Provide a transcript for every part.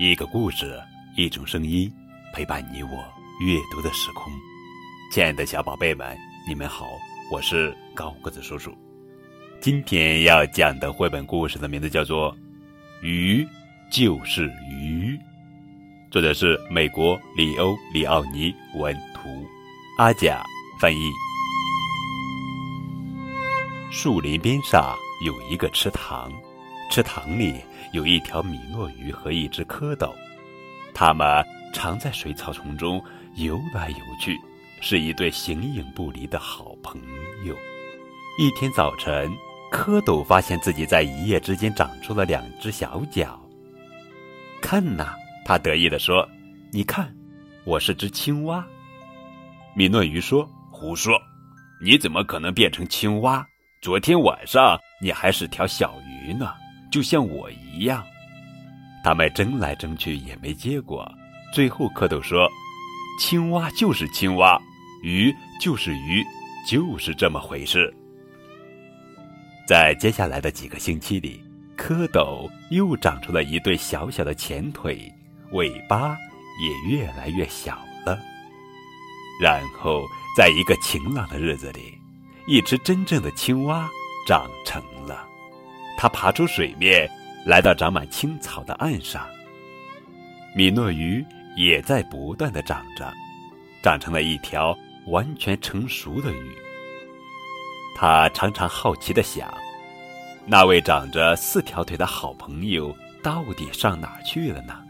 一个故事，一种声音，陪伴你我阅读的时空。亲爱的小宝贝们，你们好，我是高个子叔叔。今天要讲的绘本故事的名字叫做《鱼就是鱼》，作者是美国里欧·里奥尼文图，阿甲翻译。树林边上有一个池塘。池塘里有一条米诺鱼和一只蝌蚪，它们常在水草丛中游来游去，是一对形影不离的好朋友。一天早晨，蝌蚪发现自己在一夜之间长出了两只小脚。看呐，他得意地说：“你看，我是只青蛙。”米诺鱼说：“胡说！你怎么可能变成青蛙？昨天晚上你还是条小鱼呢。”就像我一样，他们争来争去也没结果。最后，蝌蚪说：“青蛙就是青蛙，鱼就是鱼，就是这么回事。”在接下来的几个星期里，蝌蚪又长出了一对小小的前腿，尾巴也越来越小了。然后，在一个晴朗的日子里，一只真正的青蛙长成它爬出水面，来到长满青草的岸上。米诺鱼也在不断的长着，长成了一条完全成熟的鱼。他常常好奇的想：那位长着四条腿的好朋友到底上哪去了呢？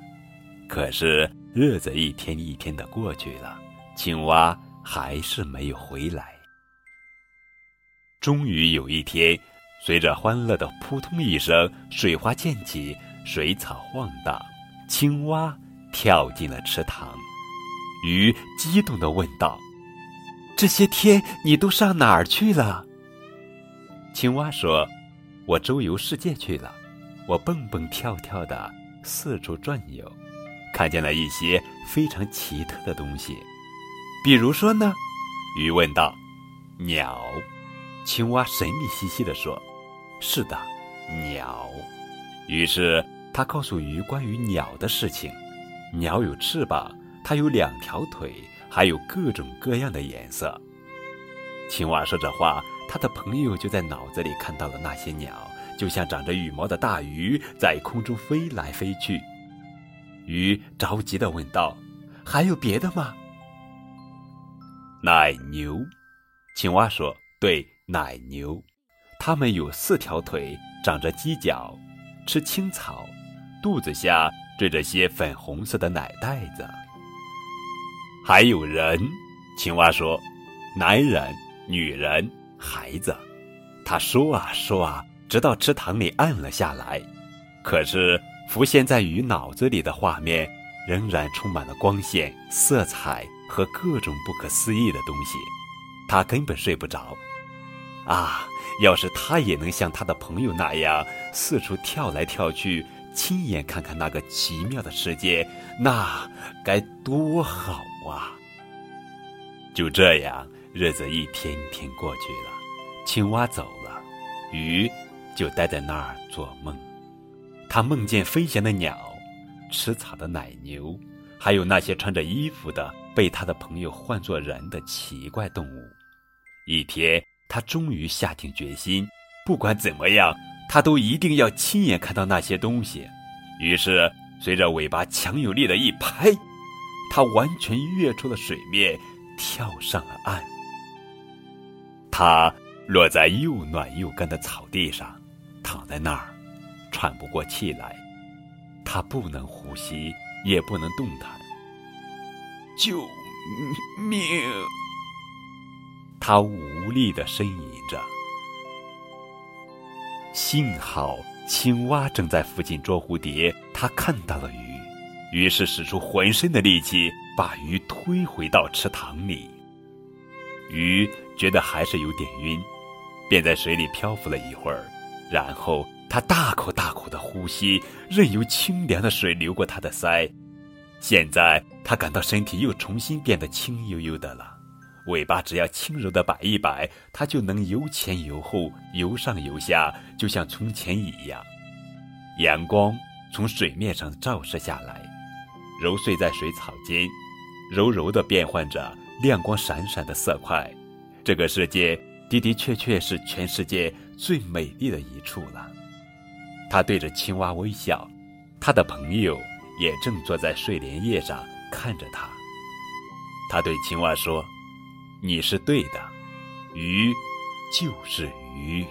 可是日子一天一天的过去了，青蛙还是没有回来。终于有一天。随着欢乐的扑通一声，水花溅起，水草晃荡，青蛙跳进了池塘。鱼激动地问道：“这些天你都上哪儿去了？”青蛙说：“我周游世界去了，我蹦蹦跳跳的四处转悠，看见了一些非常奇特的东西。比如说呢？”鱼问道。“鸟。”青蛙神秘兮兮地说。是的，鸟。于是他告诉鱼关于鸟的事情：鸟有翅膀，它有两条腿，还有各种各样的颜色。青蛙说着话，他的朋友就在脑子里看到了那些鸟，就像长着羽毛的大鱼在空中飞来飞去。鱼着急地问道：“还有别的吗？”奶牛，青蛙说：“对，奶牛。”它们有四条腿，长着犄角，吃青草，肚子下缀着些粉红色的奶袋子。还有人，青蛙说：“男人、女人、孩子。”他说啊说啊，直到池塘里暗了下来。可是浮现在鱼脑子里的画面，仍然充满了光线、色彩和各种不可思议的东西。他根本睡不着。啊！要是他也能像他的朋友那样四处跳来跳去，亲眼看看那个奇妙的世界，那该多好啊！就这样，日子一天天过去了，青蛙走了，鱼就待在那儿做梦。他梦见飞翔的鸟，吃草的奶牛，还有那些穿着衣服的被他的朋友唤作人的奇怪动物。一天。他终于下定决心，不管怎么样，他都一定要亲眼看到那些东西。于是，随着尾巴强有力的一拍，他完全跃出了水面，跳上了岸。他落在又暖又干的草地上，躺在那儿，喘不过气来。他不能呼吸，也不能动弹。救命！他无力的呻吟着。幸好青蛙正在附近捉蝴蝶，它看到了鱼，于是使出浑身的力气把鱼推回到池塘里。鱼觉得还是有点晕，便在水里漂浮了一会儿，然后它大口大口的呼吸，任由清凉的水流过它的腮。现在它感到身体又重新变得轻悠悠的了。尾巴只要轻柔的摆一摆，它就能由前由后、由上由下，就像从前一样。阳光从水面上照射下来，揉碎在水草间，柔柔地变换着亮光闪闪的色块。这个世界的的确确是全世界最美丽的一处了。他对着青蛙微笑，他的朋友也正坐在睡莲叶上看着他。他对青蛙说：“你是对的，鱼就是鱼。”